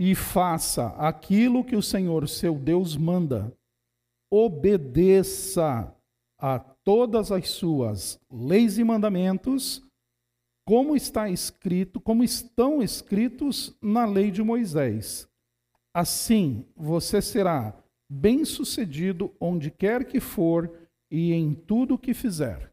e faça aquilo que o Senhor seu Deus manda. Obedeça a todas as suas leis e mandamentos, como está escrito, como estão escritos na lei de Moisés. Assim você será bem-sucedido onde quer que for e em tudo o que fizer.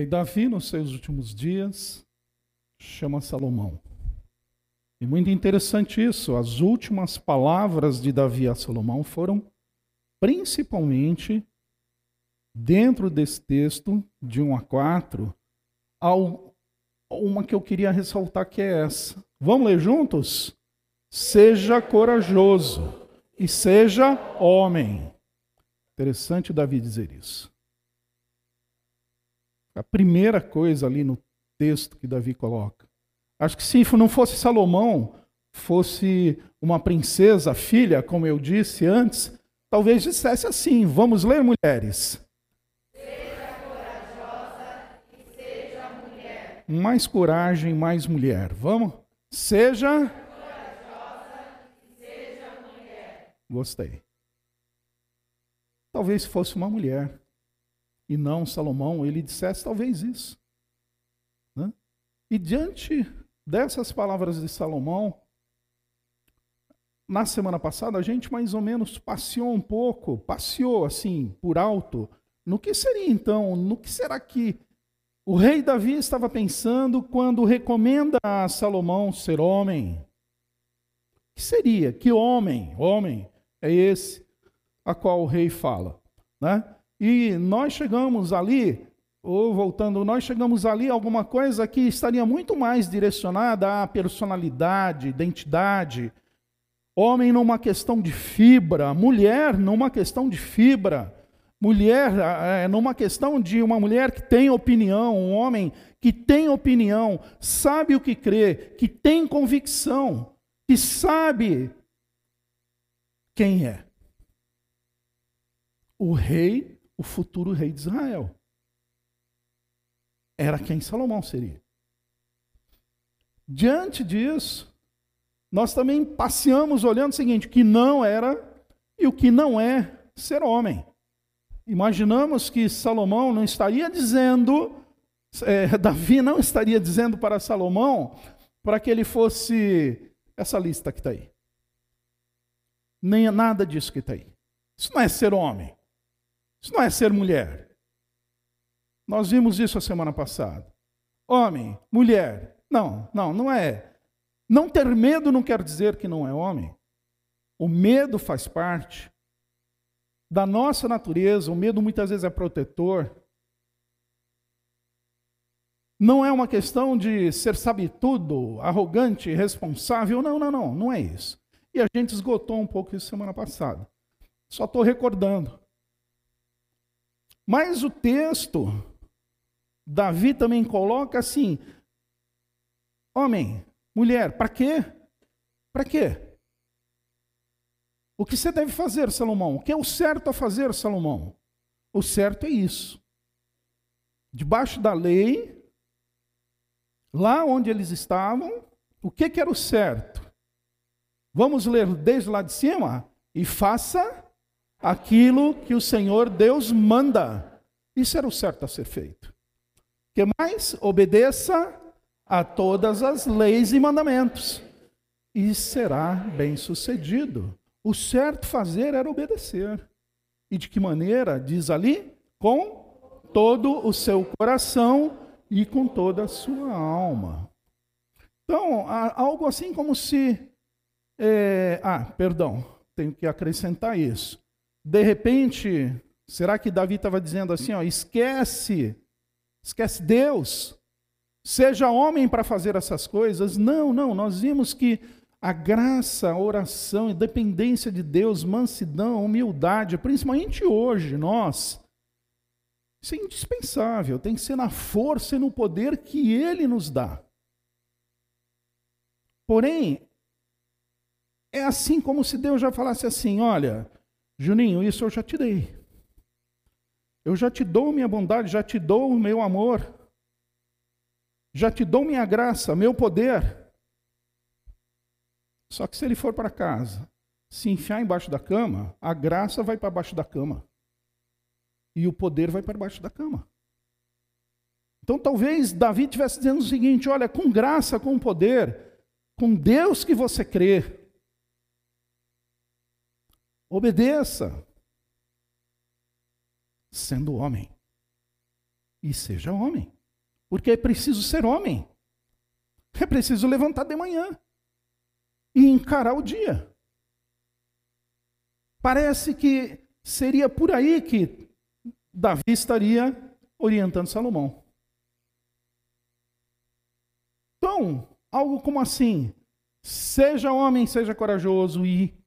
Rei Davi, nos seus últimos dias, chama Salomão. E muito interessante isso, as últimas palavras de Davi a Salomão foram principalmente dentro desse texto, de 1 a 4, ao, uma que eu queria ressaltar que é essa. Vamos ler juntos? Seja corajoso e seja homem. Interessante Davi dizer isso. A primeira coisa ali no texto que Davi coloca. Acho que se não fosse Salomão, fosse uma princesa, filha, como eu disse antes, talvez dissesse assim: vamos ler, mulheres. Seja corajosa e seja mulher. Mais coragem, mais mulher. Vamos? Seja. Corajosa e seja mulher. Gostei. Talvez fosse uma mulher e não Salomão, ele dissesse talvez isso. Né? E diante dessas palavras de Salomão, na semana passada a gente mais ou menos passeou um pouco, passeou assim por alto, no que seria então, no que será que o rei Davi estava pensando quando recomenda a Salomão ser homem? Que seria? Que homem, homem é esse a qual o rei fala, né? E nós chegamos ali, ou voltando, nós chegamos ali alguma coisa que estaria muito mais direcionada à personalidade, identidade. Homem numa questão de fibra, mulher numa questão de fibra. Mulher é, numa questão de uma mulher que tem opinião, um homem que tem opinião, sabe o que crê, que tem convicção, que sabe quem é. O rei o futuro rei de Israel. Era quem Salomão seria. Diante disso, nós também passeamos olhando o seguinte: que não era e o que não é ser homem. Imaginamos que Salomão não estaria dizendo, é, Davi não estaria dizendo para Salomão para que ele fosse essa lista que está aí. Nem nada disso que está aí. Isso não é ser homem. Isso não é ser mulher. Nós vimos isso a semana passada. Homem, mulher. Não, não, não é. Não ter medo não quer dizer que não é homem. O medo faz parte da nossa natureza. O medo muitas vezes é protetor. Não é uma questão de ser sabe-tudo, arrogante, responsável. Não, não, não, não é isso. E a gente esgotou um pouco isso semana passada. Só estou recordando. Mas o texto, Davi também coloca assim: homem, mulher, para quê? Para quê? O que você deve fazer, Salomão? O que é o certo a fazer, Salomão? O certo é isso. Debaixo da lei, lá onde eles estavam, o que, que era o certo? Vamos ler desde lá de cima? E faça aquilo que o Senhor Deus manda. Isso era o certo a ser feito. Que mais? Obedeça a todas as leis e mandamentos e será bem-sucedido. O certo fazer era obedecer. E de que maneira? Diz ali, com todo o seu coração e com toda a sua alma. Então, algo assim como se. É, ah, perdão, tenho que acrescentar isso. De repente, será que Davi estava dizendo assim, ó, esquece, esquece Deus, seja homem para fazer essas coisas? Não, não, nós vimos que a graça, a oração, a dependência de Deus, mansidão, humildade, principalmente hoje, nós, isso é indispensável, tem que ser na força e no poder que Ele nos dá. Porém, é assim como se Deus já falasse assim: olha, Juninho, isso eu já te dei. Eu já te dou minha bondade, já te dou o meu amor, já te dou minha graça, meu poder. Só que se ele for para casa, se enfiar embaixo da cama, a graça vai para baixo da cama. E o poder vai para baixo da cama. Então talvez Davi estivesse dizendo o seguinte: olha, com graça, com poder, com Deus que você crê, obedeça, sendo homem. E seja homem. Porque é preciso ser homem. É preciso levantar de manhã e encarar o dia. Parece que seria por aí que Davi estaria orientando Salomão. Então, algo como assim: seja homem, seja corajoso e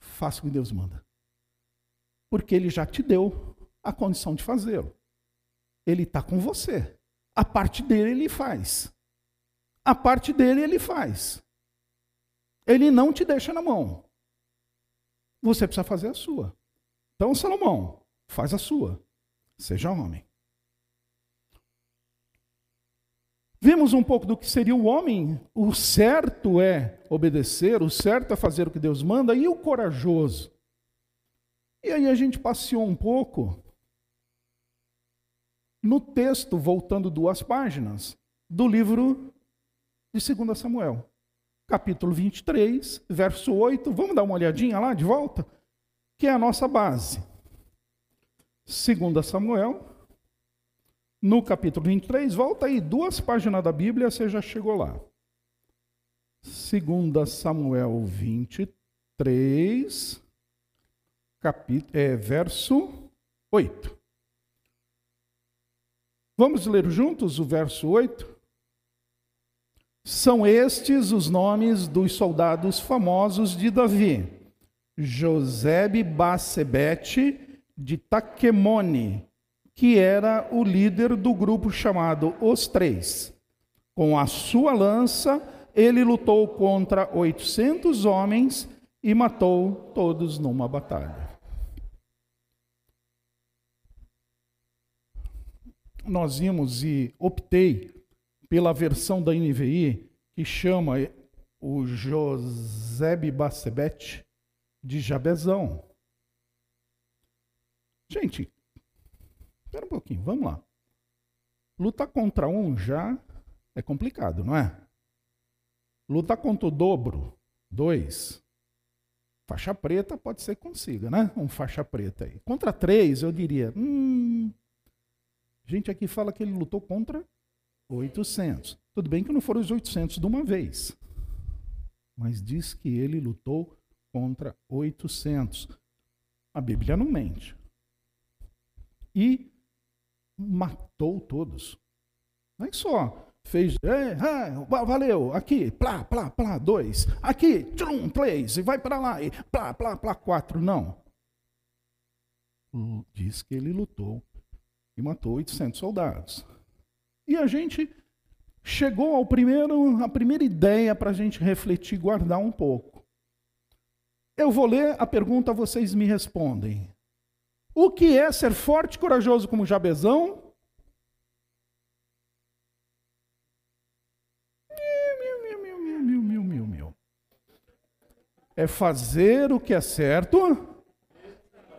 faça o que Deus manda. Porque ele já te deu a condição de fazê-lo. Ele está com você. A parte dele ele faz. A parte dele ele faz. Ele não te deixa na mão. Você precisa fazer a sua. Então, Salomão, faz a sua. Seja homem. Vimos um pouco do que seria o homem. O certo é obedecer, o certo é fazer o que Deus manda, e o corajoso. E aí a gente passeou um pouco no texto, voltando duas páginas, do livro de 2 Samuel capítulo 23, verso 8. Vamos dar uma olhadinha lá de volta? Que é a nossa base. 2 Samuel, no capítulo 23, volta aí duas páginas da Bíblia, você já chegou lá. 2 Samuel 23, capítulo, é, verso 8. Vamos ler juntos o verso 8? São estes os nomes dos soldados famosos de Davi: Josebe Bassebete de Taquemone, que era o líder do grupo chamado Os Três. Com a sua lança, ele lutou contra 800 homens e matou todos numa batalha. Nós vimos e optei pela versão da NVI, que chama o Josebe Bassebete de Jabezão. Gente, espera um pouquinho, vamos lá. Lutar contra um já é complicado, não é? Lutar contra o dobro, dois. Faixa preta pode ser que consiga, né? Um faixa preta aí. Contra três, eu diria. Hum, gente aqui fala que ele lutou contra 800. Tudo bem que não foram os 800 de uma vez, mas diz que ele lutou contra 800. A Bíblia não mente. E matou todos. Não é só fez, é, valeu, aqui, plá, plá, plá, dois, aqui, tchum, três, e vai para lá, e plá, plá, plá, quatro, não. Diz que ele lutou e matou 800 soldados. E a gente chegou ao primeiro, a primeira ideia para a gente refletir guardar um pouco. Eu vou ler a pergunta, vocês me respondem. O que é ser forte e corajoso como Jabezão? É fazer o que é certo,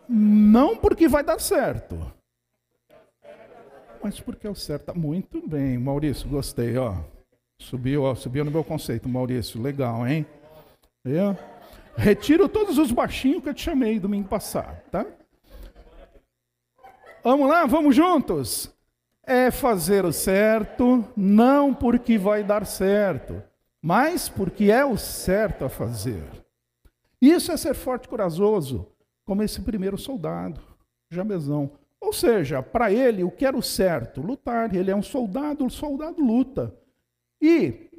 não porque vai dar certo mas porque o certo. Tá muito bem, Maurício, gostei, ó. Subiu, ó, subiu no meu conceito, Maurício. Legal, hein? Eu retiro todos os baixinhos que eu te chamei domingo passado, tá? Vamos lá, vamos juntos. É fazer o certo, não porque vai dar certo, mas porque é o certo a fazer. Isso é ser forte e corajoso, como esse primeiro soldado, Jamezão. Ou seja, para ele, o que era o certo? Lutar. Ele é um soldado, o soldado luta. E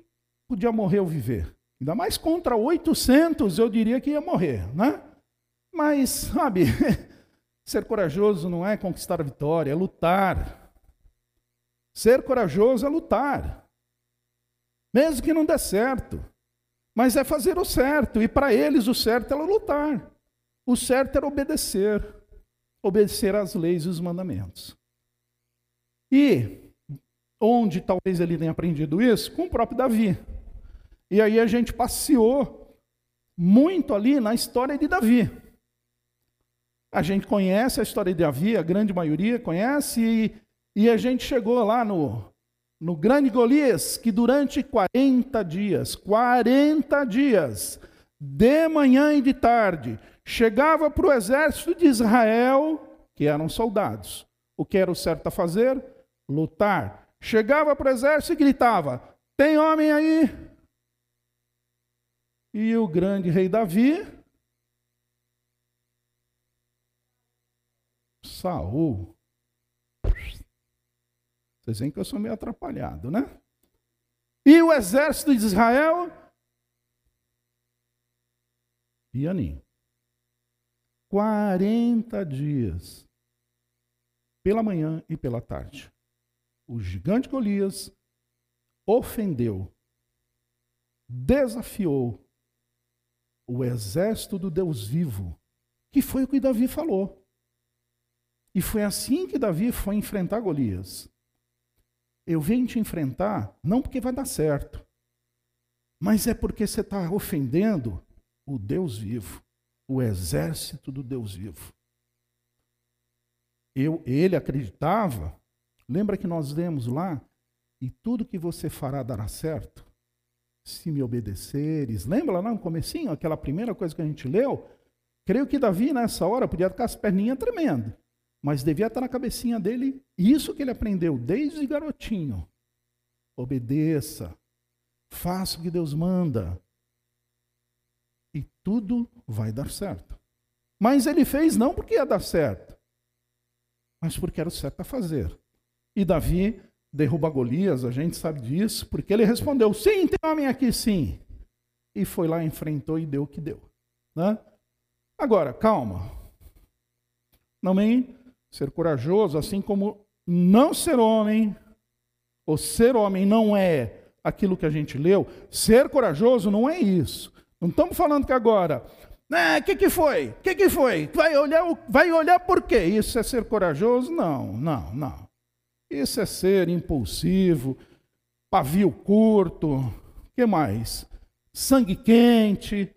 podia morrer ou viver. Ainda mais contra 800, eu diria que ia morrer, né? Mas, sabe, ser corajoso não é conquistar a vitória, é lutar. Ser corajoso é lutar. Mesmo que não dê certo. Mas é fazer o certo. E para eles o certo era lutar. O certo era obedecer. Obedecer às leis e os mandamentos. E onde talvez ele tenha aprendido isso? Com o próprio Davi. E aí a gente passeou muito ali na história de Davi. A gente conhece a história de Davi, a grande maioria conhece, e, e a gente chegou lá no, no grande Golias, que durante 40 dias, 40 dias, de manhã e de tarde, chegava para o exército de Israel, que eram soldados. O que era o certo a fazer? Lutar. Chegava para o exército e gritava: Tem homem aí? E o grande rei Davi, Saul, vocês veem que eu sou meio atrapalhado, né? E o exército de Israel? Pianinho. 40 dias, pela manhã e pela tarde. O gigante Golias ofendeu, desafiou o exército do Deus vivo, que foi o que Davi falou. E foi assim que Davi foi enfrentar Golias. Eu venho te enfrentar não porque vai dar certo, mas é porque você está ofendendo o Deus vivo, o exército do Deus vivo. Eu, ele acreditava, lembra que nós lemos lá, e tudo que você fará dará certo, se me obedeceres. Lembra lá no comecinho, aquela primeira coisa que a gente leu? Creio que Davi, nessa hora, podia ficar as perninhas tremendo. Mas devia estar na cabecinha dele isso que ele aprendeu desde garotinho. Obedeça, faça o que Deus manda. E tudo vai dar certo. Mas ele fez não porque ia dar certo, mas porque era o certo a fazer. E Davi derruba Golias, a gente sabe disso, porque ele respondeu: sim, tem homem aqui sim. E foi lá, enfrentou e deu o que deu. Né? Agora, calma. Me Ser corajoso, assim como não ser homem, ou ser homem não é aquilo que a gente leu, ser corajoso não é isso. Não estamos falando que agora, o né, que, que foi? O que, que foi? Vai olhar, vai olhar por quê? Isso é ser corajoso? Não, não, não. Isso é ser impulsivo, pavio curto, que mais? Sangue quente,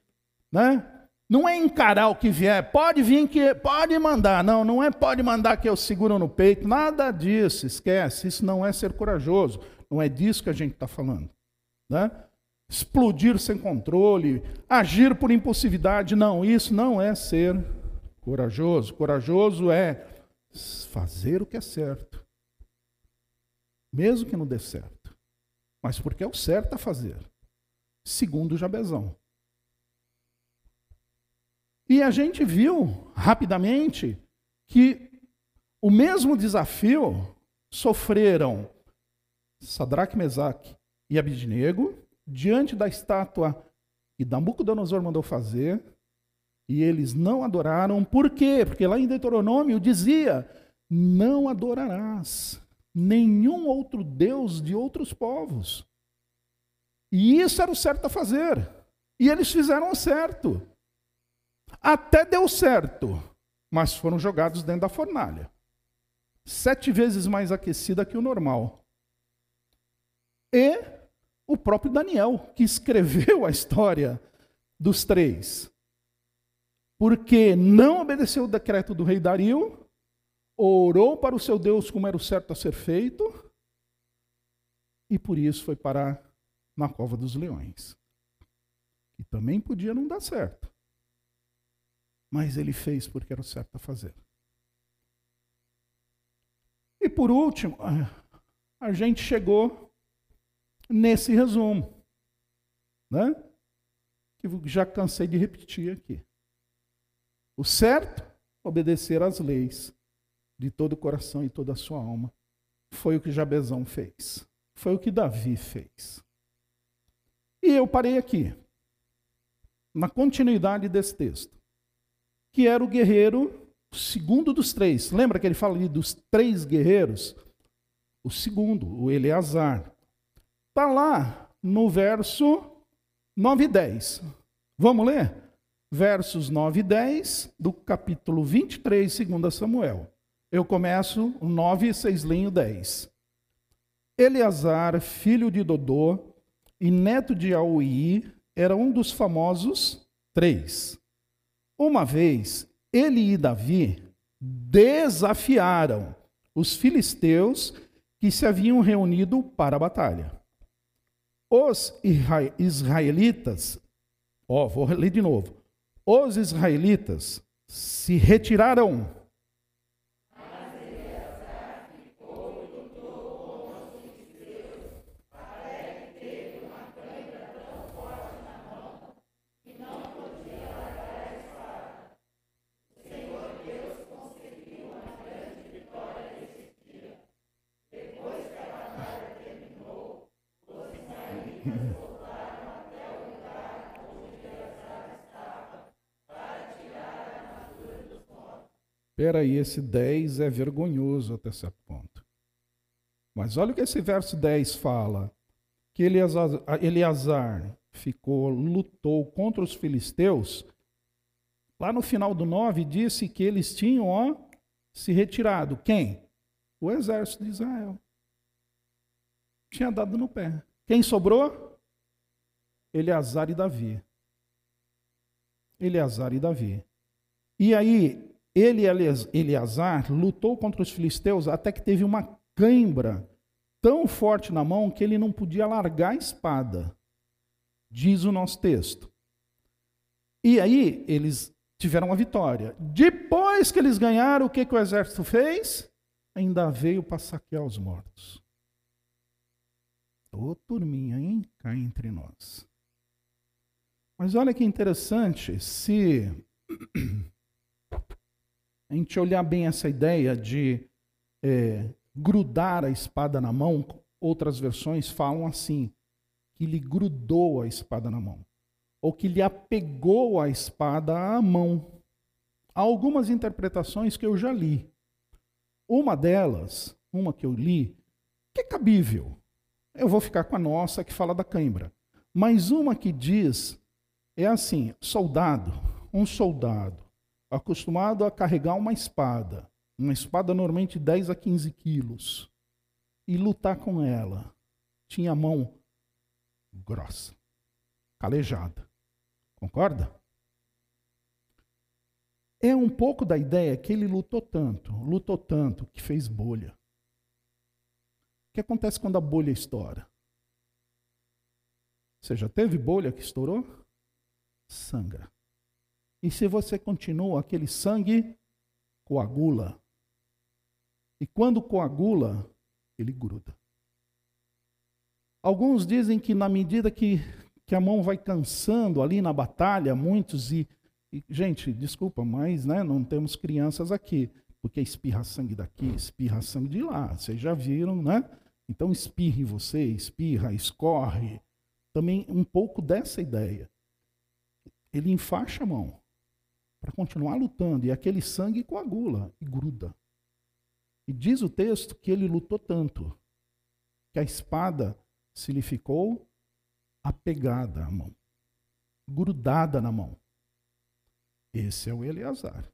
né? Não é encarar o que vier, pode vir que pode mandar. Não, não é pode mandar que eu seguro no peito, nada disso, esquece. Isso não é ser corajoso. Não é disso que a gente está falando. Né? Explodir sem controle, agir por impulsividade, não, isso não é ser corajoso. Corajoso é fazer o que é certo, mesmo que não dê certo, mas porque é o certo a fazer, segundo Jabezão. E a gente viu rapidamente que o mesmo desafio sofreram Sadraque, Mesaque e Abidnego diante da estátua que Nabucodonosor mandou fazer, e eles não adoraram. Por quê? Porque lá em Deuteronômio dizia: não adorarás nenhum outro Deus de outros povos. E isso era o certo a fazer. E eles fizeram o certo. Até deu certo, mas foram jogados dentro da fornalha. Sete vezes mais aquecida que o normal. E o próprio Daniel, que escreveu a história dos três. Porque não obedeceu o decreto do rei Dario, orou para o seu Deus como era o certo a ser feito, e por isso foi parar na cova dos leões. E também podia não dar certo mas ele fez porque era o certo a fazer. E por último, a gente chegou nesse resumo, né? Que já cansei de repetir aqui. O certo, obedecer às leis de todo o coração e toda a sua alma. Foi o que Jabezão fez. Foi o que Davi fez. E eu parei aqui. na continuidade desse texto, que era o guerreiro segundo dos três. Lembra que ele fala ali dos três guerreiros? O segundo, o Eleazar. Está lá no verso 9 e 10. Vamos ler? Versos 9 e 10 do capítulo 23, 2 Samuel. Eu começo o 9 e 6 leem o 10. Eleazar, filho de Dodô e neto de Auí, era um dos famosos três. Uma vez, ele e Davi desafiaram os filisteus que se haviam reunido para a batalha. Os israelitas, ó, vou ler de novo. Os israelitas se retiraram Espera aí, esse 10 é vergonhoso até certo ponto. Mas olha o que esse verso 10 fala. Que Eleazar, Eleazar ficou, lutou contra os filisteus. Lá no final do 9 disse que eles tinham ó, se retirado. Quem? O exército de Israel. Tinha dado no pé. Quem sobrou? Eleazar e Davi. Eleazar e Davi. E aí, ele, Eleazar, lutou contra os filisteus até que teve uma cãibra tão forte na mão que ele não podia largar a espada. Diz o nosso texto. E aí eles tiveram a vitória. Depois que eles ganharam, o que, que o exército fez? Ainda veio para saquear os mortos. Ô turminha, hein? Cá entre nós. Mas olha que interessante, se a gente olhar bem essa ideia de é, grudar a espada na mão, outras versões falam assim, que lhe grudou a espada na mão, ou que lhe apegou a espada à mão. Há algumas interpretações que eu já li. Uma delas, uma que eu li, que é cabível. Eu vou ficar com a nossa que fala da cãibra. Mas uma que diz é assim: soldado, um soldado acostumado a carregar uma espada, uma espada normalmente 10 a 15 quilos, e lutar com ela. Tinha a mão grossa, calejada. Concorda? É um pouco da ideia que ele lutou tanto, lutou tanto, que fez bolha. O que acontece quando a bolha estoura? Você já teve bolha que estourou? Sangra. E se você continua, aquele sangue coagula. E quando coagula, ele gruda. Alguns dizem que na medida que, que a mão vai cansando ali na batalha, muitos e, e gente, desculpa, mas né, não temos crianças aqui, porque espirra sangue daqui, espirra sangue de lá. Vocês já viram, né? Então espirre você, espirra, escorre. Também um pouco dessa ideia. Ele enfaixa a mão para continuar lutando. E aquele sangue coagula e gruda. E diz o texto que ele lutou tanto que a espada se lhe ficou apegada à mão, grudada na mão. Esse é o Eleazar.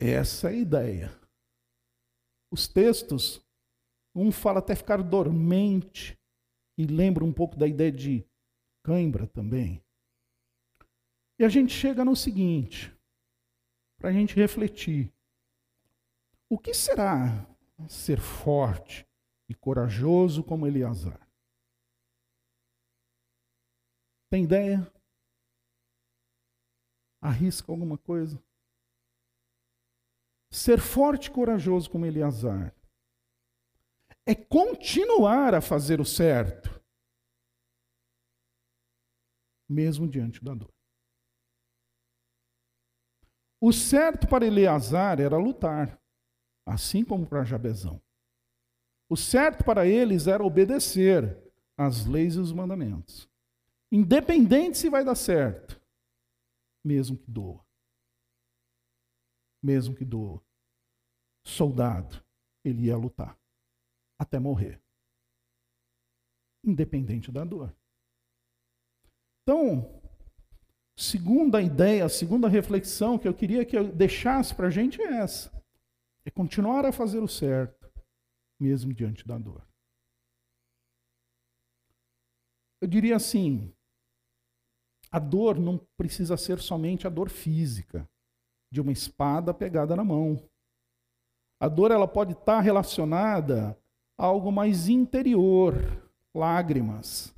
Essa é a ideia. Os textos, um fala até ficar dormente, e lembra um pouco da ideia de cãibra também. E a gente chega no seguinte, para a gente refletir: o que será ser forte e corajoso como Eleazar? Tem ideia? Arrisca alguma coisa? Ser forte e corajoso como Eleazar é continuar a fazer o certo, mesmo diante da dor. O certo para Eleazar era lutar, assim como para Jabezão. O certo para eles era obedecer às leis e os mandamentos. independente se vai dar certo, mesmo que doa. Mesmo que doa. Soldado, ele ia lutar até morrer. Independente da dor. Então, segunda ideia, segunda reflexão que eu queria que eu deixasse para a gente é essa: é continuar a fazer o certo, mesmo diante da dor. Eu diria assim: a dor não precisa ser somente a dor física, de uma espada pegada na mão. A dor ela pode estar relacionada a algo mais interior, lágrimas.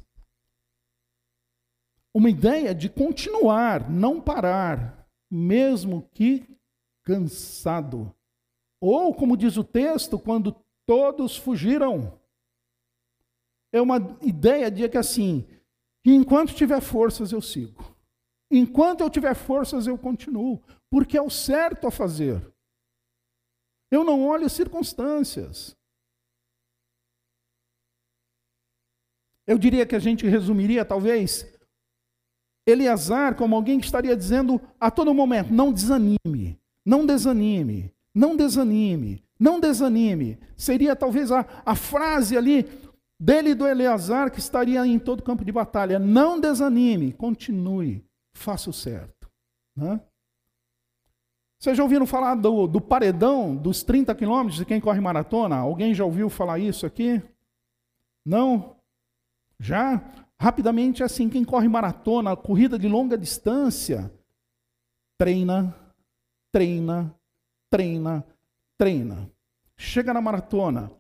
Uma ideia de continuar, não parar, mesmo que cansado. Ou, como diz o texto, quando todos fugiram é uma ideia de que assim, enquanto tiver forças eu sigo. Enquanto eu tiver forças eu continuo, porque é o certo a fazer. Eu não olho circunstâncias. Eu diria que a gente resumiria talvez Eleazar como alguém que estaria dizendo a todo momento: não desanime, não desanime, não desanime, não desanime. Seria talvez a, a frase ali dele e do Eleazar, que estaria em todo campo de batalha. Não desanime, continue, faça o certo. Né? Vocês já ouviram falar do, do paredão dos 30 quilômetros de quem corre maratona? Alguém já ouviu falar isso aqui? Não? Já? Rapidamente, assim, quem corre maratona, corrida de longa distância, treina, treina, treina, treina. Chega na maratona,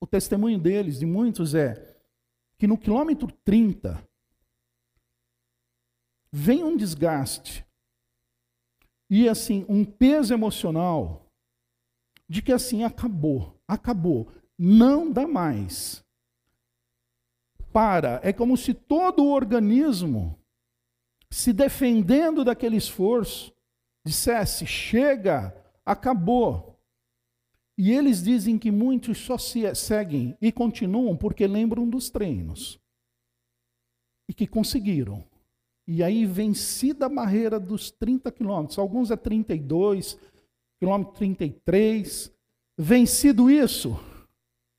o testemunho deles, de muitos, é que no quilômetro 30 vem um desgaste e assim um peso emocional de que assim acabou, acabou, não dá mais. Para, é como se todo o organismo se defendendo daquele esforço dissesse: chega, acabou. E eles dizem que muitos só se seguem e continuam porque lembram dos treinos. E que conseguiram. E aí, vencida a barreira dos 30 quilômetros, alguns é 32, quilômetro 33. Vencido isso,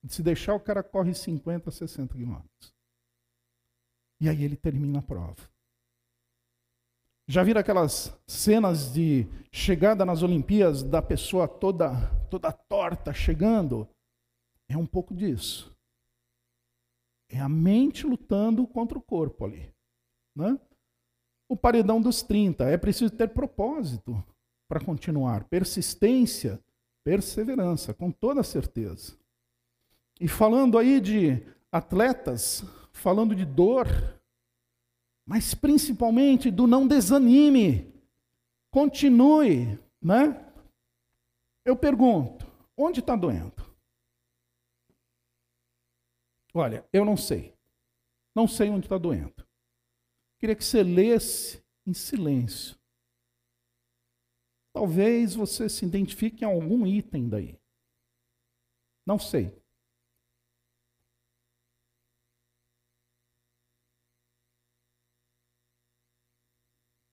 se deixar, o cara corre 50, 60 quilômetros. E aí ele termina a prova. Já viram aquelas cenas de chegada nas Olimpíadas da pessoa toda toda torta chegando? É um pouco disso. É a mente lutando contra o corpo ali, né? O paredão dos 30, é preciso ter propósito para continuar, persistência, perseverança, com toda certeza. E falando aí de atletas, falando de dor, mas principalmente do não desanime. Continue, né? Eu pergunto, onde está doendo? Olha, eu não sei. Não sei onde está doendo. Queria que você lesse em silêncio. Talvez você se identifique em algum item daí. Não sei.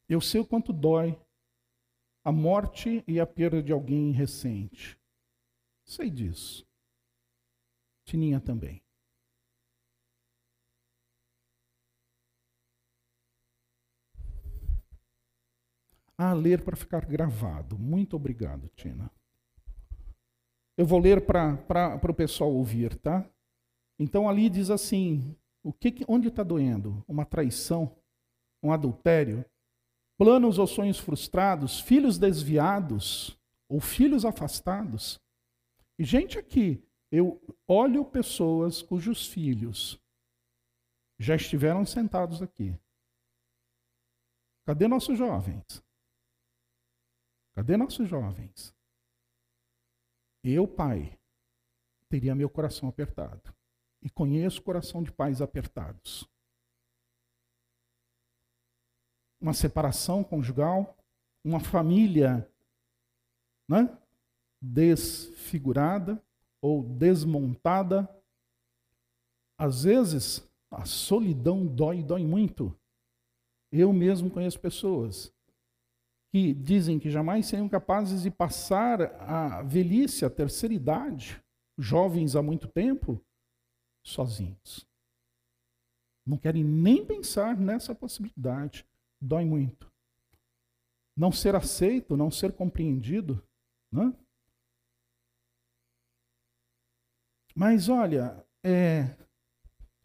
Eu sei o quanto dói a morte e a perda de alguém recente. Sei disso. Tininha também. Ah, ler para ficar gravado. Muito obrigado, Tina. Eu vou ler para o pessoal ouvir, tá? Então ali diz assim: o que, onde está doendo? Uma traição? Um adultério? Planos ou sonhos frustrados, filhos desviados ou filhos afastados. E gente aqui, eu olho pessoas cujos filhos já estiveram sentados aqui. Cadê nossos jovens? Cadê nossos jovens? Eu, pai, teria meu coração apertado. E conheço o coração de pais apertados. Uma separação conjugal, uma família né, desfigurada ou desmontada. Às vezes, A solidão dói, dói muito. Eu mesmo conheço pessoas que dizem que jamais seriam capazes de passar a velhice, a terceira idade, jovens há muito tempo, sozinhos. Não querem nem pensar nessa possibilidade. Dói muito. Não ser aceito, não ser compreendido. Né? Mas olha, é,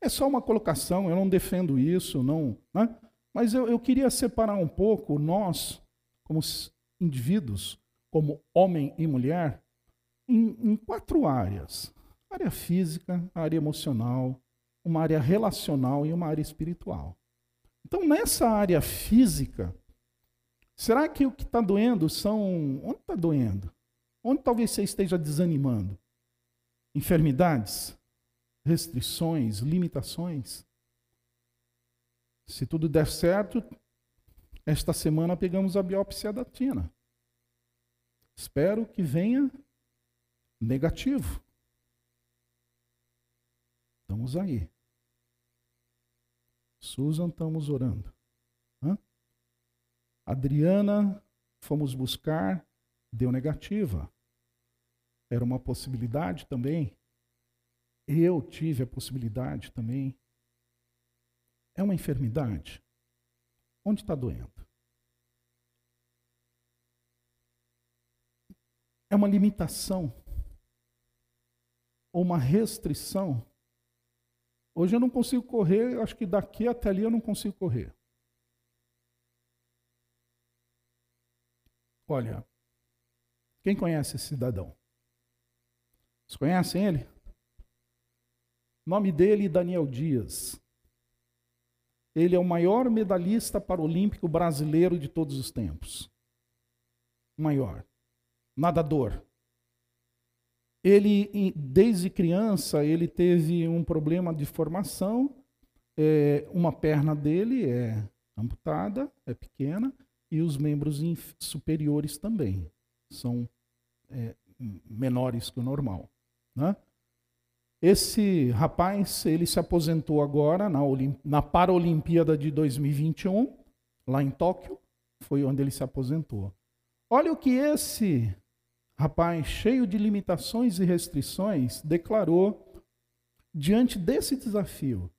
é só uma colocação, eu não defendo isso, não. Né? Mas eu, eu queria separar um pouco nós, como indivíduos, como homem e mulher, em, em quatro áreas: área física, área emocional, uma área relacional e uma área espiritual. Então, nessa área física, será que o que está doendo são. Onde está doendo? Onde talvez você esteja desanimando? Enfermidades? Restrições? Limitações? Se tudo der certo, esta semana pegamos a biópsia da Tina. Espero que venha negativo. Estamos aí. Susan, estamos orando. Hã? Adriana, fomos buscar, deu negativa. Era uma possibilidade também. Eu tive a possibilidade também. É uma enfermidade? Onde está doendo? É uma limitação? Ou uma restrição? Hoje eu não consigo correr, acho que daqui até ali eu não consigo correr. Olha, quem conhece esse cidadão? Vocês conhecem ele? Nome dele Daniel Dias. Ele é o maior medalhista paralímpico brasileiro de todos os tempos. O maior. Nadador. Ele, desde criança, ele teve um problema de formação. É, uma perna dele é amputada, é pequena, e os membros superiores também são é, menores que o normal. Né? Esse rapaz, ele se aposentou agora na, na Paralimpíada de 2021, lá em Tóquio, foi onde ele se aposentou. Olha o que esse rapaz, cheio de limitações e restrições, declarou diante desse desafio.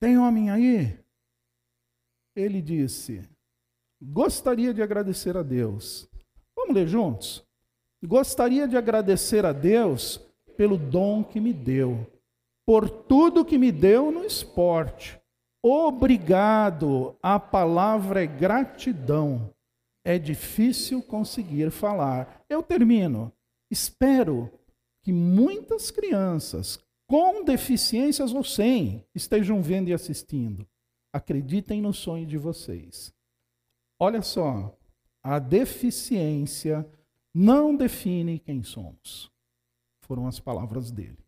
Tem homem aí? Ele disse: Gostaria de agradecer a Deus. Vamos ler juntos? Gostaria de agradecer a Deus pelo dom que me deu, por tudo que me deu no esporte. Obrigado. A palavra é gratidão. É difícil conseguir falar. Eu termino. Espero que muitas crianças com deficiências ou sem estejam vendo e assistindo. Acreditem no sonho de vocês. Olha só, a deficiência não define quem somos foram as palavras dele.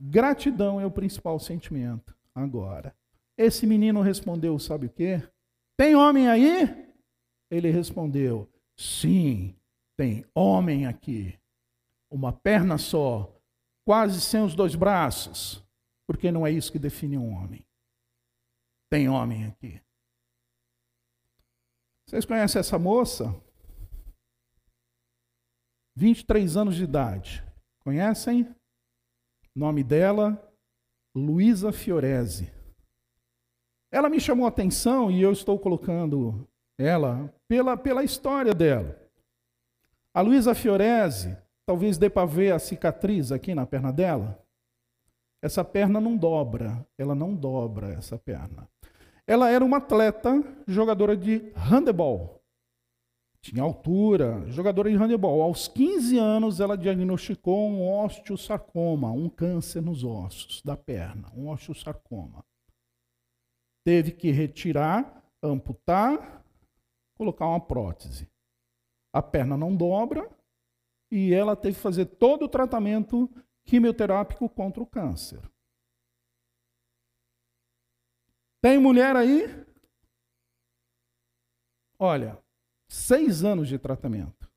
Gratidão é o principal sentimento. Agora, esse menino respondeu: sabe o quê? Tem homem aí? Ele respondeu: sim, tem homem aqui. Uma perna só, quase sem os dois braços, porque não é isso que define um homem. Tem homem aqui. Vocês conhecem essa moça? 23 anos de idade. Conhecem? Nome dela, Luísa Fiorese. Ela me chamou a atenção e eu estou colocando ela pela, pela história dela. A Luísa Fiorese, talvez dê para ver a cicatriz aqui na perna dela. Essa perna não dobra, ela não dobra essa perna. Ela era uma atleta, jogadora de handebol tinha altura, jogadora de handebol. Aos 15 anos, ela diagnosticou um osteosarcoma, um câncer nos ossos da perna, um osteosarcoma. Teve que retirar, amputar, colocar uma prótese. A perna não dobra e ela teve que fazer todo o tratamento quimioterápico contra o câncer. Tem mulher aí? Olha, Seis anos de tratamento.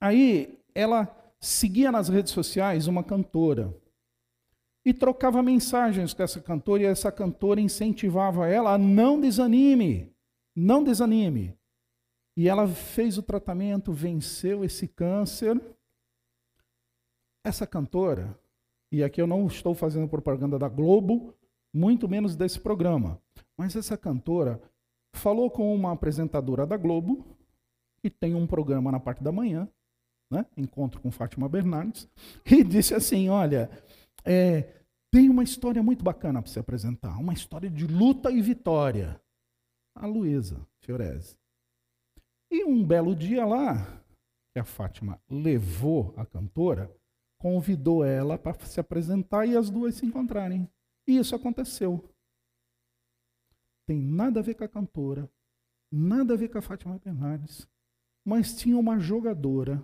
Aí ela seguia nas redes sociais uma cantora. e trocava mensagens com essa cantora, e essa cantora incentivava ela a não desanime, não desanime. E ela fez o tratamento, venceu esse câncer. Essa cantora, e aqui eu não estou fazendo propaganda da Globo, muito menos desse programa, mas essa cantora falou com uma apresentadora da Globo, que tem um programa na parte da manhã, né? encontro com Fátima Bernardes, e disse assim: Olha, é, tem uma história muito bacana para se apresentar, uma história de luta e vitória. A Luísa Fiorese. E um belo dia lá, que a Fátima levou a cantora, convidou ela para se apresentar e as duas se encontrarem. E isso aconteceu. Tem nada a ver com a cantora, nada a ver com a Fátima Bernardes, mas tinha uma jogadora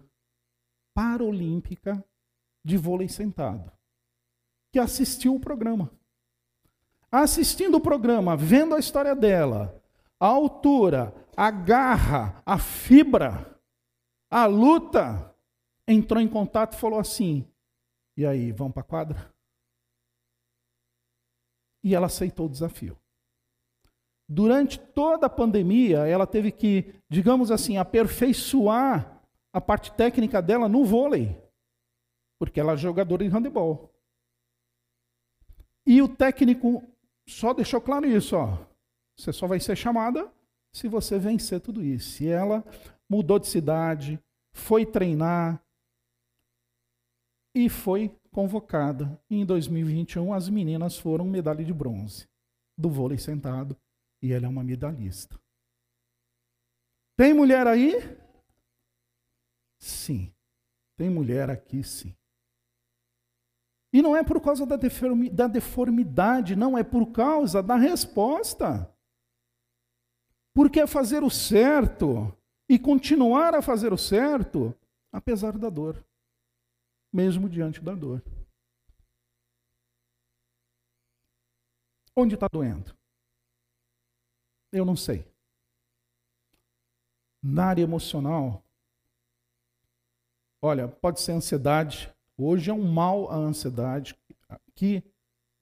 paralímpica de vôlei sentado que assistiu o programa. Assistindo o programa, vendo a história dela, a altura, a garra, a fibra, a luta, entrou em contato e falou assim: E aí, vamos para a quadra? E ela aceitou o desafio. Durante toda a pandemia, ela teve que, digamos assim, aperfeiçoar a parte técnica dela no vôlei, porque ela é jogadora de handebol. E o técnico só deixou claro isso, ó. Você só vai ser chamada se você vencer tudo isso. E ela mudou de cidade, foi treinar e foi convocada. Em 2021 as meninas foram medalha de bronze do vôlei sentado e ela é uma medalhista. Tem mulher aí? Sim. Tem mulher aqui, sim. E não é por causa da deformidade, não, é por causa da resposta. Porque é fazer o certo e continuar a fazer o certo, apesar da dor, mesmo diante da dor. Onde está doendo? Eu não sei. Na área emocional, olha, pode ser ansiedade, Hoje é um mal a ansiedade que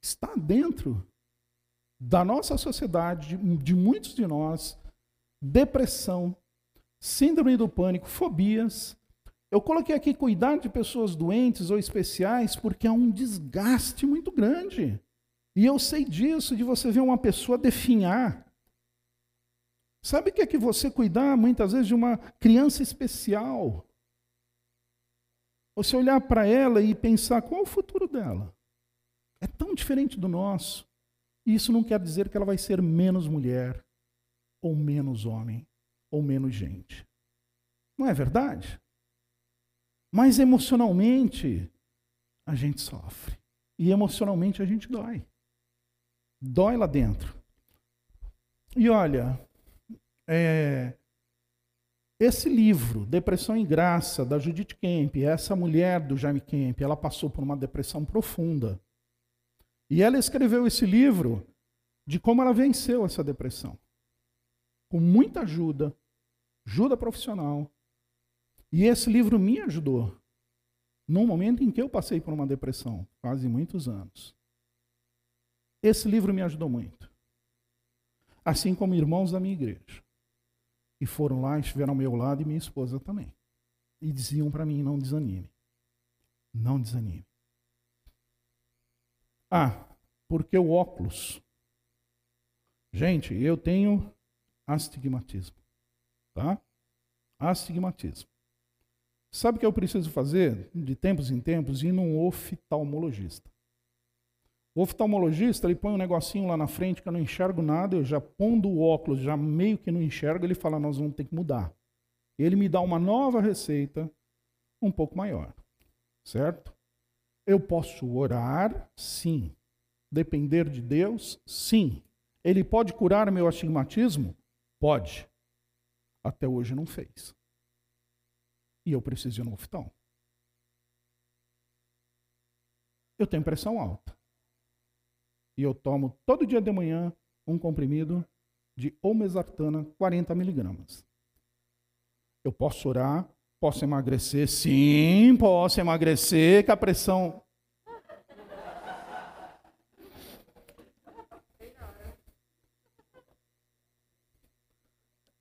está dentro da nossa sociedade, de muitos de nós, depressão, síndrome do pânico, fobias. Eu coloquei aqui cuidar de pessoas doentes ou especiais porque há um desgaste muito grande. E eu sei disso, de você ver uma pessoa definhar. Sabe o que é que você cuidar muitas vezes de uma criança especial? Você olhar para ela e pensar qual é o futuro dela. É tão diferente do nosso. E isso não quer dizer que ela vai ser menos mulher, ou menos homem, ou menos gente. Não é verdade? Mas emocionalmente, a gente sofre. E emocionalmente a gente dói. Dói lá dentro. E olha, é, esse livro, Depressão em Graça, da Judith Kemp, essa mulher do Jaime Kemp, ela passou por uma depressão profunda. E ela escreveu esse livro de como ela venceu essa depressão. Com muita ajuda, ajuda profissional. E esse livro me ajudou num momento em que eu passei por uma depressão, quase muitos anos. Esse livro me ajudou muito. Assim como irmãos da minha igreja. E foram lá, estiveram ao meu lado e minha esposa também. E diziam para mim: não desanime. Não desanime. Ah, porque o óculos. Gente, eu tenho astigmatismo. Tá? Astigmatismo. Sabe o que eu preciso fazer de tempos em tempos? Ir num oftalmologista. O oftalmologista, ele põe um negocinho lá na frente que eu não enxergo nada, eu já pondo o óculos, já meio que não enxergo, ele fala, nós vamos ter que mudar. Ele me dá uma nova receita, um pouco maior. Certo? Eu posso orar? Sim. Depender de Deus? Sim. Ele pode curar meu astigmatismo? Pode. Até hoje não fez. E eu preciso ir no oftalmo. Eu tenho pressão alta. E eu tomo todo dia de manhã um comprimido de omesartana 40 miligramas. Eu posso orar, posso emagrecer, sim, posso emagrecer, que a pressão.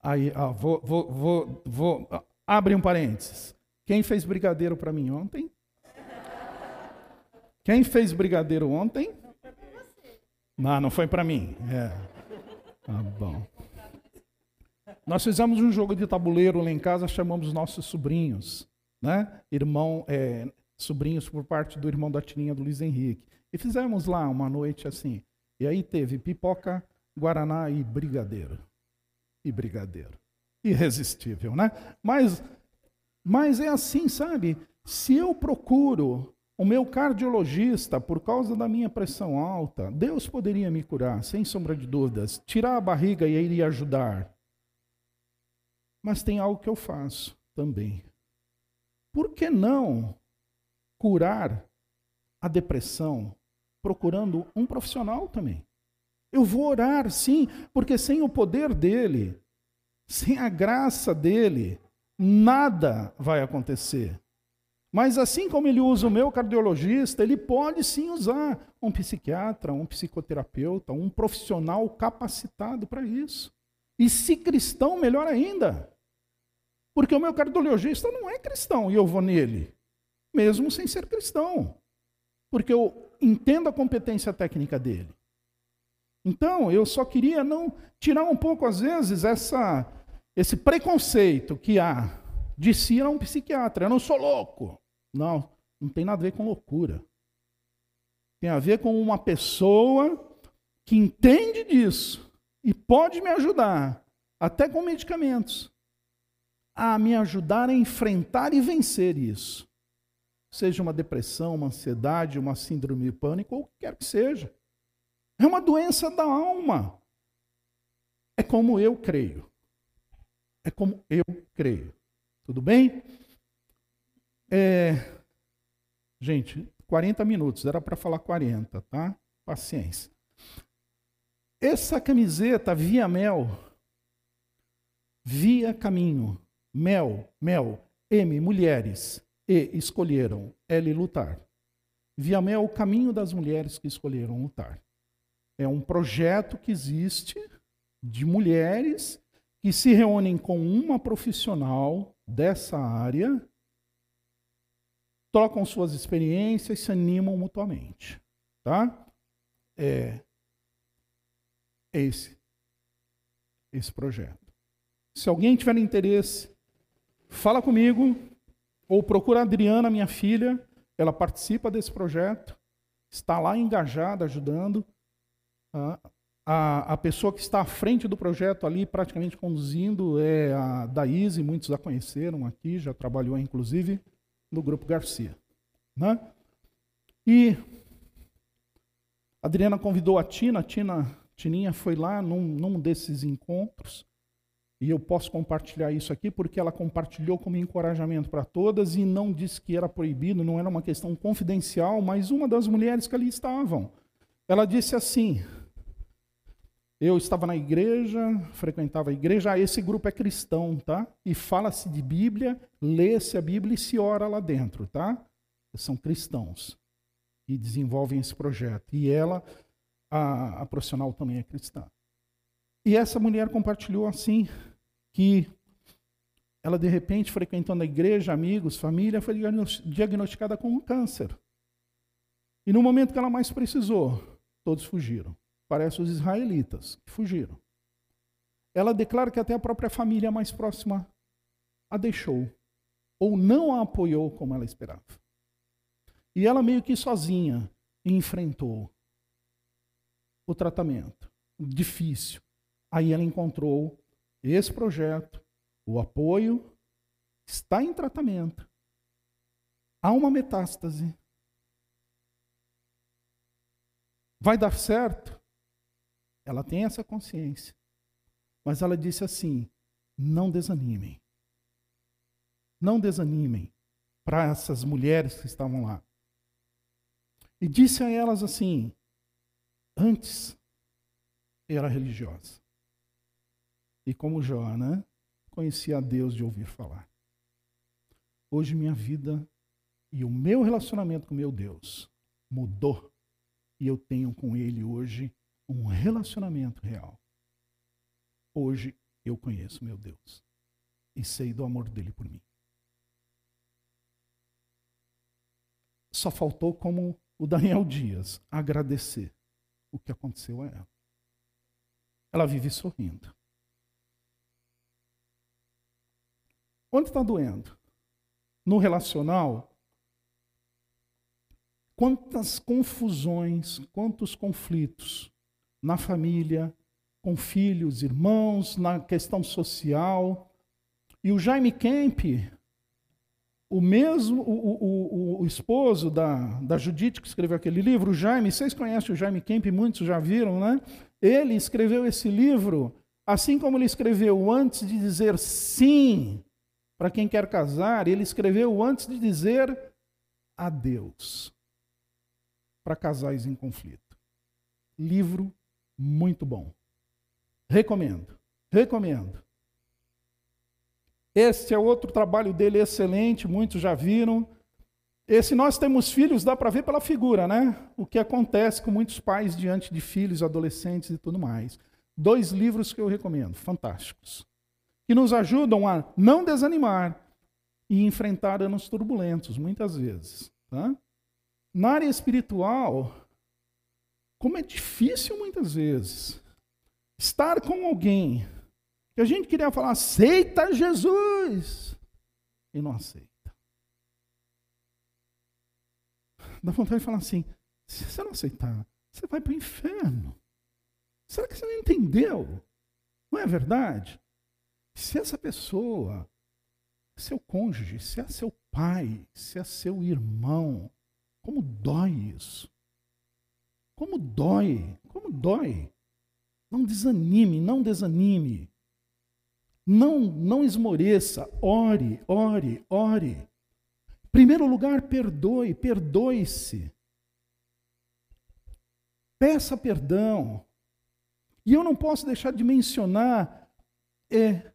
Aí, ó, vou, vou, vou, vou, abre um parênteses. Quem fez brigadeiro para mim ontem? Quem fez brigadeiro ontem? Não, não foi para mim. É. Tá bom. Nós fizemos um jogo de tabuleiro lá em casa, chamamos nossos sobrinhos, né? Irmão, é, sobrinhos por parte do irmão da tirinha do Luiz Henrique. E fizemos lá uma noite assim. E aí teve pipoca, guaraná e brigadeiro. E brigadeiro. Irresistível, né? Mas, mas é assim, sabe? Se eu procuro o meu cardiologista, por causa da minha pressão alta, Deus poderia me curar, sem sombra de dúvidas. Tirar a barriga e iria ajudar. Mas tem algo que eu faço também. Por que não curar a depressão procurando um profissional também? Eu vou orar, sim, porque sem o poder dele, sem a graça dele, nada vai acontecer. Mas assim como ele usa o meu cardiologista, ele pode sim usar um psiquiatra, um psicoterapeuta, um profissional capacitado para isso. E se cristão, melhor ainda. Porque o meu cardiologista não é cristão e eu vou nele, mesmo sem ser cristão. Porque eu entendo a competência técnica dele. Então, eu só queria não tirar um pouco, às vezes, essa, esse preconceito que há de se ir a um psiquiatra. Eu não sou louco. Não, não tem nada a ver com loucura. Tem a ver com uma pessoa que entende disso e pode me ajudar, até com medicamentos, a me ajudar a enfrentar e vencer isso. Seja uma depressão, uma ansiedade, uma síndrome de pânico, ou o que quer que seja. É uma doença da alma. É como eu creio. É como eu creio. Tudo bem? É... Gente, 40 minutos, era para falar 40, tá? Paciência. Essa camiseta via mel, via caminho, mel, mel, M, mulheres, E, escolheram, L, lutar. Via mel, o caminho das mulheres que escolheram lutar. É um projeto que existe de mulheres que se reúnem com uma profissional dessa área, trocam suas experiências se animam mutuamente. Tá? É, é esse, esse projeto. Se alguém tiver interesse, fala comigo ou procura a Adriana, minha filha, ela participa desse projeto, está lá engajada, ajudando. A, a pessoa que está à frente do projeto ali, praticamente conduzindo, é a Daíse, muitos a conheceram aqui, já trabalhou inclusive no Grupo Garcia. Né? E a Adriana convidou a Tina, a Tina, Tininha foi lá num, num desses encontros, e eu posso compartilhar isso aqui porque ela compartilhou como encorajamento para todas e não disse que era proibido, não era uma questão confidencial, mas uma das mulheres que ali estavam. Ela disse assim: eu estava na igreja, frequentava a igreja, ah, esse grupo é cristão, tá? E fala-se de Bíblia, lê-se a Bíblia e se ora lá dentro, tá? São cristãos e desenvolvem esse projeto. E ela, a, a profissional também é cristã. E essa mulher compartilhou assim que ela de repente frequentando a igreja, amigos, família, foi diagnosticada com câncer. E no momento que ela mais precisou, todos fugiram parece os israelitas, que fugiram. Ela declara que até a própria família mais próxima a deixou, ou não a apoiou como ela esperava. E ela meio que sozinha enfrentou o tratamento, difícil. Aí ela encontrou esse projeto, o apoio, está em tratamento. Há uma metástase. Vai dar certo? Ela tem essa consciência. Mas ela disse assim: não desanimem. Não desanimem para essas mulheres que estavam lá. E disse a elas assim: antes era religiosa. E como Jó, né? Conhecia a Deus de ouvir falar. Hoje minha vida e o meu relacionamento com meu Deus mudou. E eu tenho com Ele hoje um relacionamento real. Hoje Eu conheço meu Deus e sei do amor dele por mim. Só faltou, como o Daniel Dias, agradecer o que aconteceu a ela. Ela vive sorrindo. Onde está doendo? No relacional? Quantas confusões, quantos conflitos na família, com filhos, irmãos, na questão social. E o Jaime Kemp, o mesmo, o, o, o, esposo da, da Judite que escreveu aquele livro, o Jaime, vocês conhecem o Jaime Kemp, muitos já viram, né? Ele escreveu esse livro, assim como ele escreveu antes de dizer sim para quem quer casar, ele escreveu antes de dizer adeus para casais em conflito. Livro muito bom. Recomendo, recomendo. Este é outro trabalho dele excelente, muitos já viram. Esse Nós Temos Filhos dá para ver pela figura, né? O que acontece com muitos pais diante de filhos, adolescentes e tudo mais. Dois livros que eu recomendo, fantásticos, que nos ajudam a não desanimar e enfrentar anos turbulentos, muitas vezes. Tá? Na área espiritual, como é difícil muitas vezes estar com alguém que a gente queria falar, aceita Jesus, e não aceita. Dá vontade de falar assim: se você não aceitar, você vai para o inferno. Será que você não entendeu? Não é verdade? Se essa pessoa, seu cônjuge, se é seu pai, se é seu irmão, como dói isso? Como dói? Como dói? Não desanime, não desanime. Não, não esmoreça. Ore, ore, ore. Em primeiro lugar, perdoe, perdoe-se. Peça perdão. E eu não posso deixar de mencionar, é,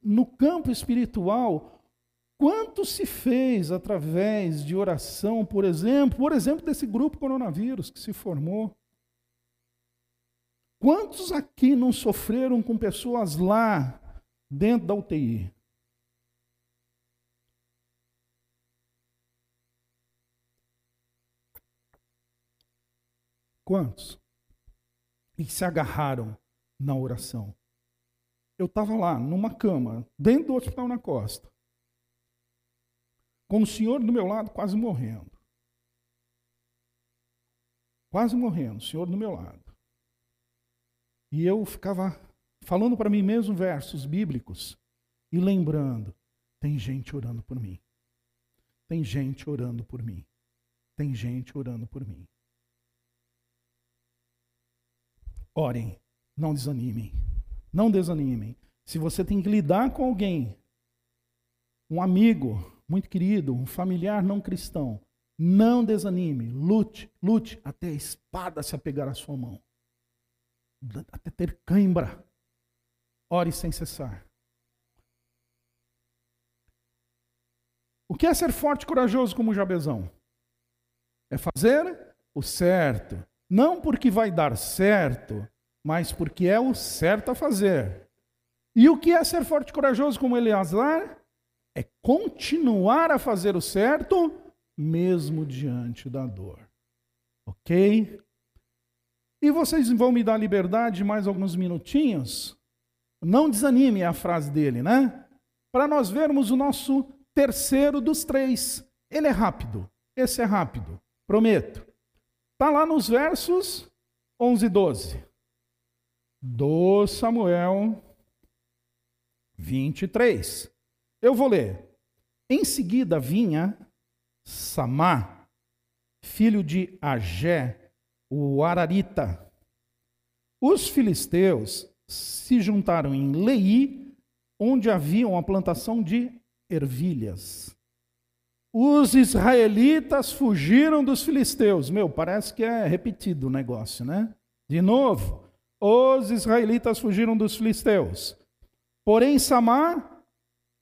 no campo espiritual, quanto se fez através de oração, por exemplo, por exemplo, desse grupo coronavírus que se formou. Quantos aqui não sofreram com pessoas lá dentro da UTI? Quantos? E se agarraram na oração. Eu estava lá, numa cama, dentro do hospital na costa, com o senhor do meu lado quase morrendo. Quase morrendo, o senhor do meu lado. E eu ficava falando para mim mesmo versos bíblicos e lembrando: tem gente orando por mim. Tem gente orando por mim. Tem gente orando por mim. Orem, não desanimem. Não desanimem. Se você tem que lidar com alguém, um amigo muito querido, um familiar não cristão, não desanime, lute, lute até a espada se apegar à sua mão até ter cãibra. Ore sem cessar. O que é ser forte e corajoso como Jabezão? É fazer o certo. Não porque vai dar certo, mas porque é o certo a fazer. E o que é ser forte e corajoso como Eleazar? É continuar a fazer o certo, mesmo diante da dor. Ok? E vocês vão me dar liberdade mais alguns minutinhos? Não desanime a frase dele, né? Para nós vermos o nosso terceiro dos três. Ele é rápido. Esse é rápido, prometo. Está lá nos versos 11 e 12. Do Samuel 23. Eu vou ler. Em seguida vinha Samá, filho de Agé, o Ararita. Os filisteus se juntaram em Lei, onde havia uma plantação de ervilhas. Os israelitas fugiram dos filisteus. Meu, parece que é repetido o negócio, né? De novo, os israelitas fugiram dos filisteus. Porém, Samar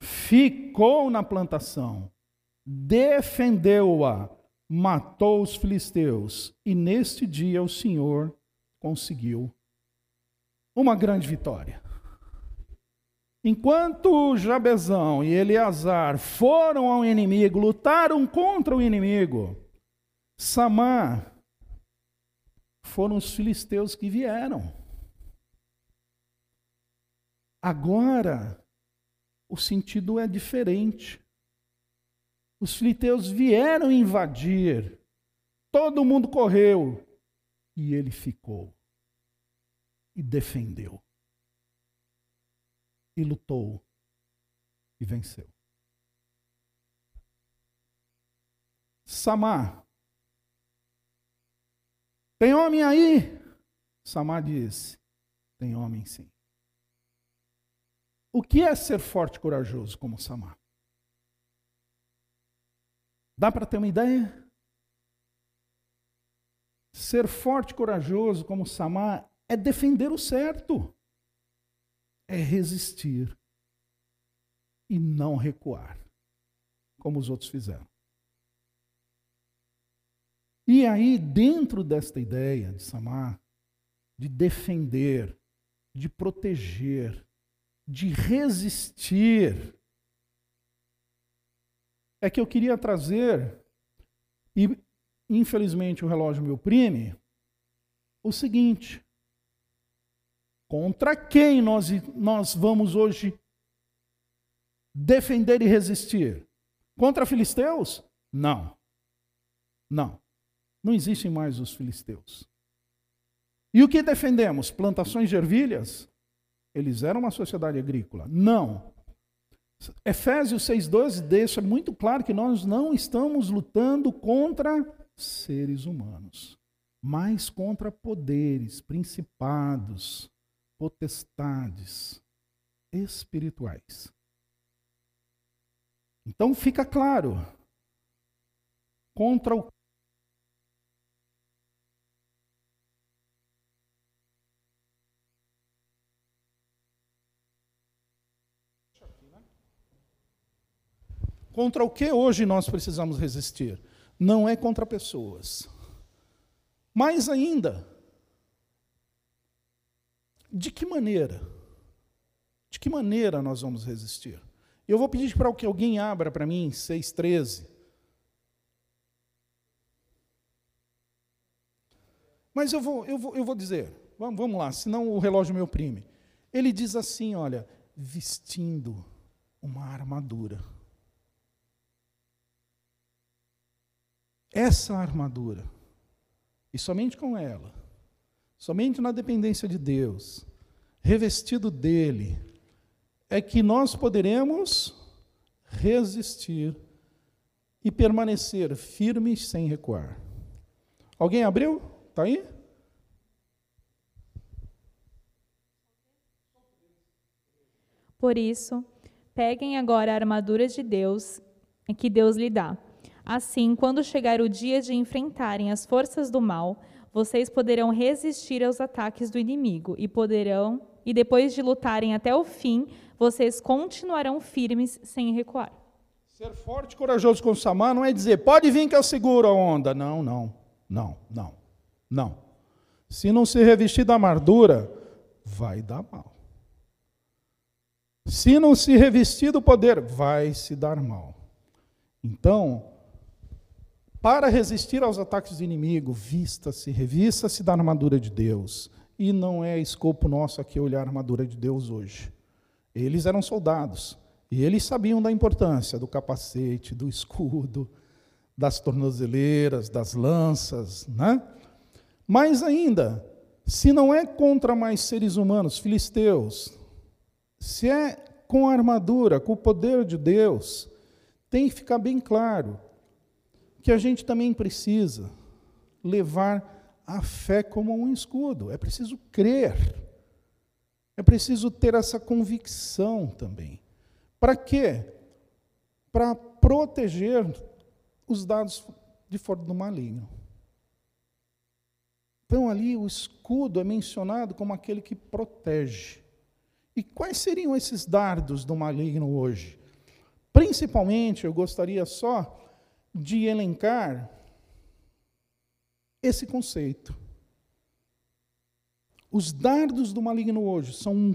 ficou na plantação, defendeu-a matou os filisteus, e neste dia o Senhor conseguiu uma grande vitória. Enquanto Jabezão e Eleazar foram ao inimigo, lutaram contra o inimigo, Samar foram os filisteus que vieram. Agora, o sentido é diferente. Os filisteus vieram invadir, todo mundo correu e ele ficou e defendeu e lutou e venceu. Samar. Tem homem aí? Samar disse: Tem homem sim. O que é ser forte e corajoso como Samar? Dá para ter uma ideia? Ser forte e corajoso como Samar é defender o certo é resistir e não recuar, como os outros fizeram. E aí, dentro desta ideia de Samar, de defender, de proteger, de resistir, é que eu queria trazer, e infelizmente o relógio me oprime, o seguinte: Contra quem nós, nós vamos hoje defender e resistir? Contra filisteus? Não. Não. Não existem mais os filisteus. E o que defendemos? Plantações de ervilhas? Eles eram uma sociedade agrícola? Não. Efésios 6,12 deixa muito claro que nós não estamos lutando contra seres humanos, mas contra poderes, principados, potestades espirituais. Então fica claro, contra o Contra o que hoje nós precisamos resistir? Não é contra pessoas. Mais ainda, de que maneira? De que maneira nós vamos resistir? Eu vou pedir para que alguém abra para mim 6,13. Mas eu vou, eu vou, eu vou dizer, vamos, vamos lá, senão o relógio me oprime. Ele diz assim: olha, vestindo uma armadura. Essa armadura, e somente com ela, somente na dependência de Deus, revestido dele, é que nós poderemos resistir e permanecer firmes sem recuar. Alguém abriu? Está aí? Por isso, peguem agora a armadura de Deus que Deus lhe dá. Assim, quando chegar o dia de enfrentarem as forças do mal, vocês poderão resistir aos ataques do inimigo e poderão e depois de lutarem até o fim, vocês continuarão firmes sem recuar. Ser forte e corajoso com Samar não é dizer, pode vir que eu seguro a onda. Não, não, não, não, não. Se não se revestir da armadura, vai dar mal. Se não se revestir do poder, vai se dar mal. Então, para resistir aos ataques do inimigo, vista-se, revista-se da armadura de Deus. E não é escopo nosso aqui olhar a armadura de Deus hoje. Eles eram soldados. E eles sabiam da importância do capacete, do escudo, das tornozeleiras, das lanças, né? Mais ainda, se não é contra mais seres humanos, filisteus, se é com a armadura, com o poder de Deus, tem que ficar bem claro que a gente também precisa levar a fé como um escudo. É preciso crer. É preciso ter essa convicção também. Para quê? Para proteger os dados de fora do maligno. Então, ali o escudo é mencionado como aquele que protege. E quais seriam esses dardos do maligno hoje? Principalmente, eu gostaria só de elencar esse conceito. Os dardos do maligno hoje são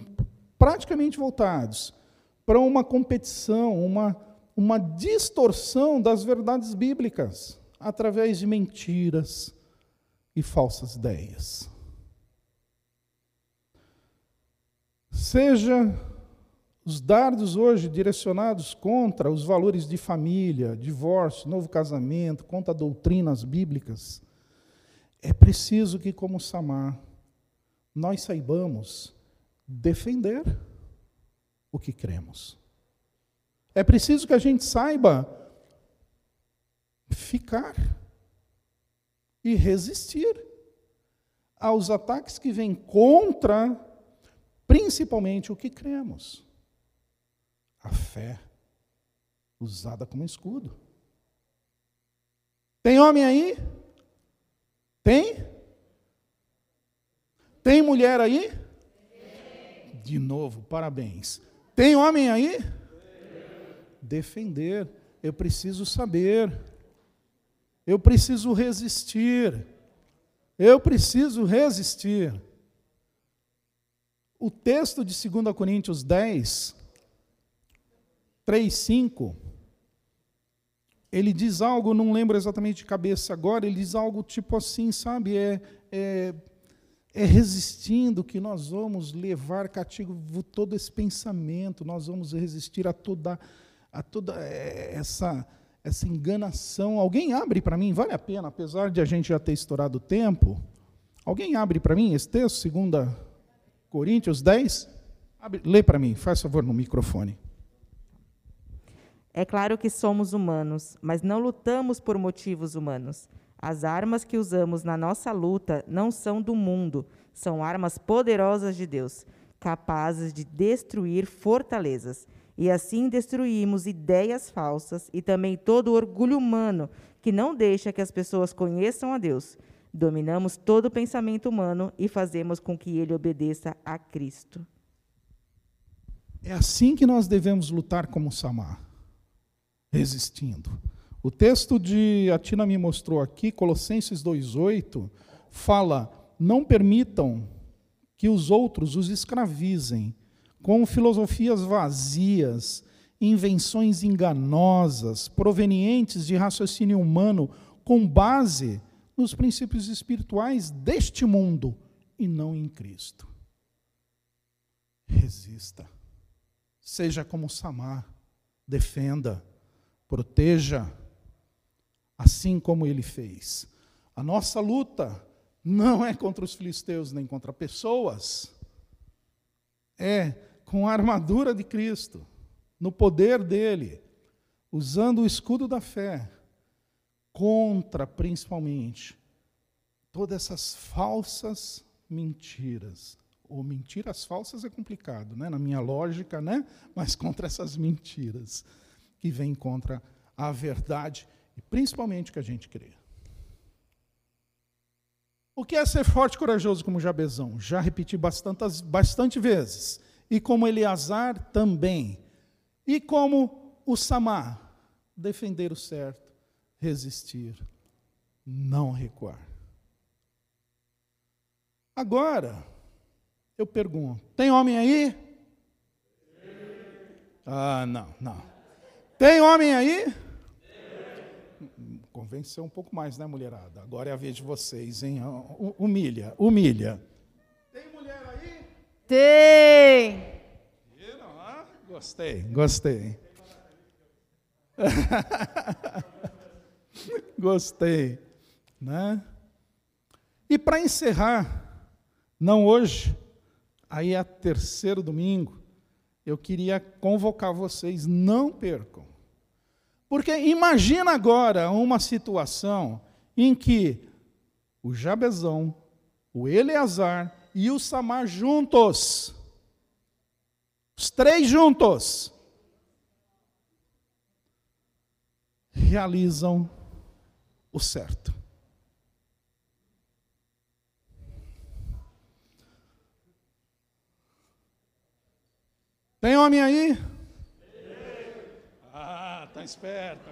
praticamente voltados para uma competição, uma, uma distorção das verdades bíblicas, através de mentiras e falsas ideias. Seja os dardos hoje direcionados contra os valores de família, divórcio, novo casamento, contra doutrinas bíblicas, é preciso que, como Samar, nós saibamos defender o que cremos. É preciso que a gente saiba ficar e resistir aos ataques que vêm contra, principalmente, o que cremos. A fé usada como escudo. Tem homem aí? Tem? Tem mulher aí? De novo, parabéns. Tem homem aí? Defender. Eu preciso saber. Eu preciso resistir. Eu preciso resistir. O texto de 2 Coríntios 10, 3, 5, ele diz algo, não lembro exatamente de cabeça agora, ele diz algo tipo assim, sabe? É, é, é resistindo que nós vamos levar cativo todo esse pensamento, nós vamos resistir a toda, a toda é, essa essa enganação. Alguém abre para mim, vale a pena, apesar de a gente já ter estourado o tempo. Alguém abre para mim esse texto, 2 Coríntios 10? Abre, lê para mim, faz favor no microfone. É claro que somos humanos, mas não lutamos por motivos humanos. As armas que usamos na nossa luta não são do mundo, são armas poderosas de Deus, capazes de destruir fortalezas e assim destruímos ideias falsas e também todo o orgulho humano que não deixa que as pessoas conheçam a Deus. Dominamos todo o pensamento humano e fazemos com que ele obedeça a Cristo. É assim que nós devemos lutar como Samar, resistindo. O texto de a Tina me mostrou aqui, Colossenses 2:8, fala: "Não permitam que os outros os escravizem com filosofias vazias, invenções enganosas, provenientes de raciocínio humano, com base nos princípios espirituais deste mundo e não em Cristo. Resista. Seja como Samar, defenda, proteja, assim como ele fez. A nossa luta não é contra os filisteus nem contra pessoas, é com a armadura de Cristo, no poder dele, usando o escudo da fé, contra principalmente todas essas falsas mentiras. Ou mentiras falsas é complicado, né? na minha lógica, né? mas contra essas mentiras que vêm contra a verdade e principalmente o que a gente crê. O que é ser forte e corajoso como Jabezão? Já repeti bastante, bastante vezes e como Eleazar também, e como o Samar, defender o certo, resistir, não recuar. Agora, eu pergunto: tem homem aí? Ah, não, não. Tem homem aí? Convenceu um pouco mais, né, mulherada? Agora é a vez de vocês, hein? Humilha, humilha. Tem! Viram? Ah, gostei, gostei. gostei. Né? E para encerrar, não hoje, aí é terceiro domingo, eu queria convocar vocês, não percam. Porque imagina agora uma situação em que o Jabezão, o Eleazar e o Samar juntos. Os três juntos. Realizam o certo. Tem homem aí? Ah, tá esperto.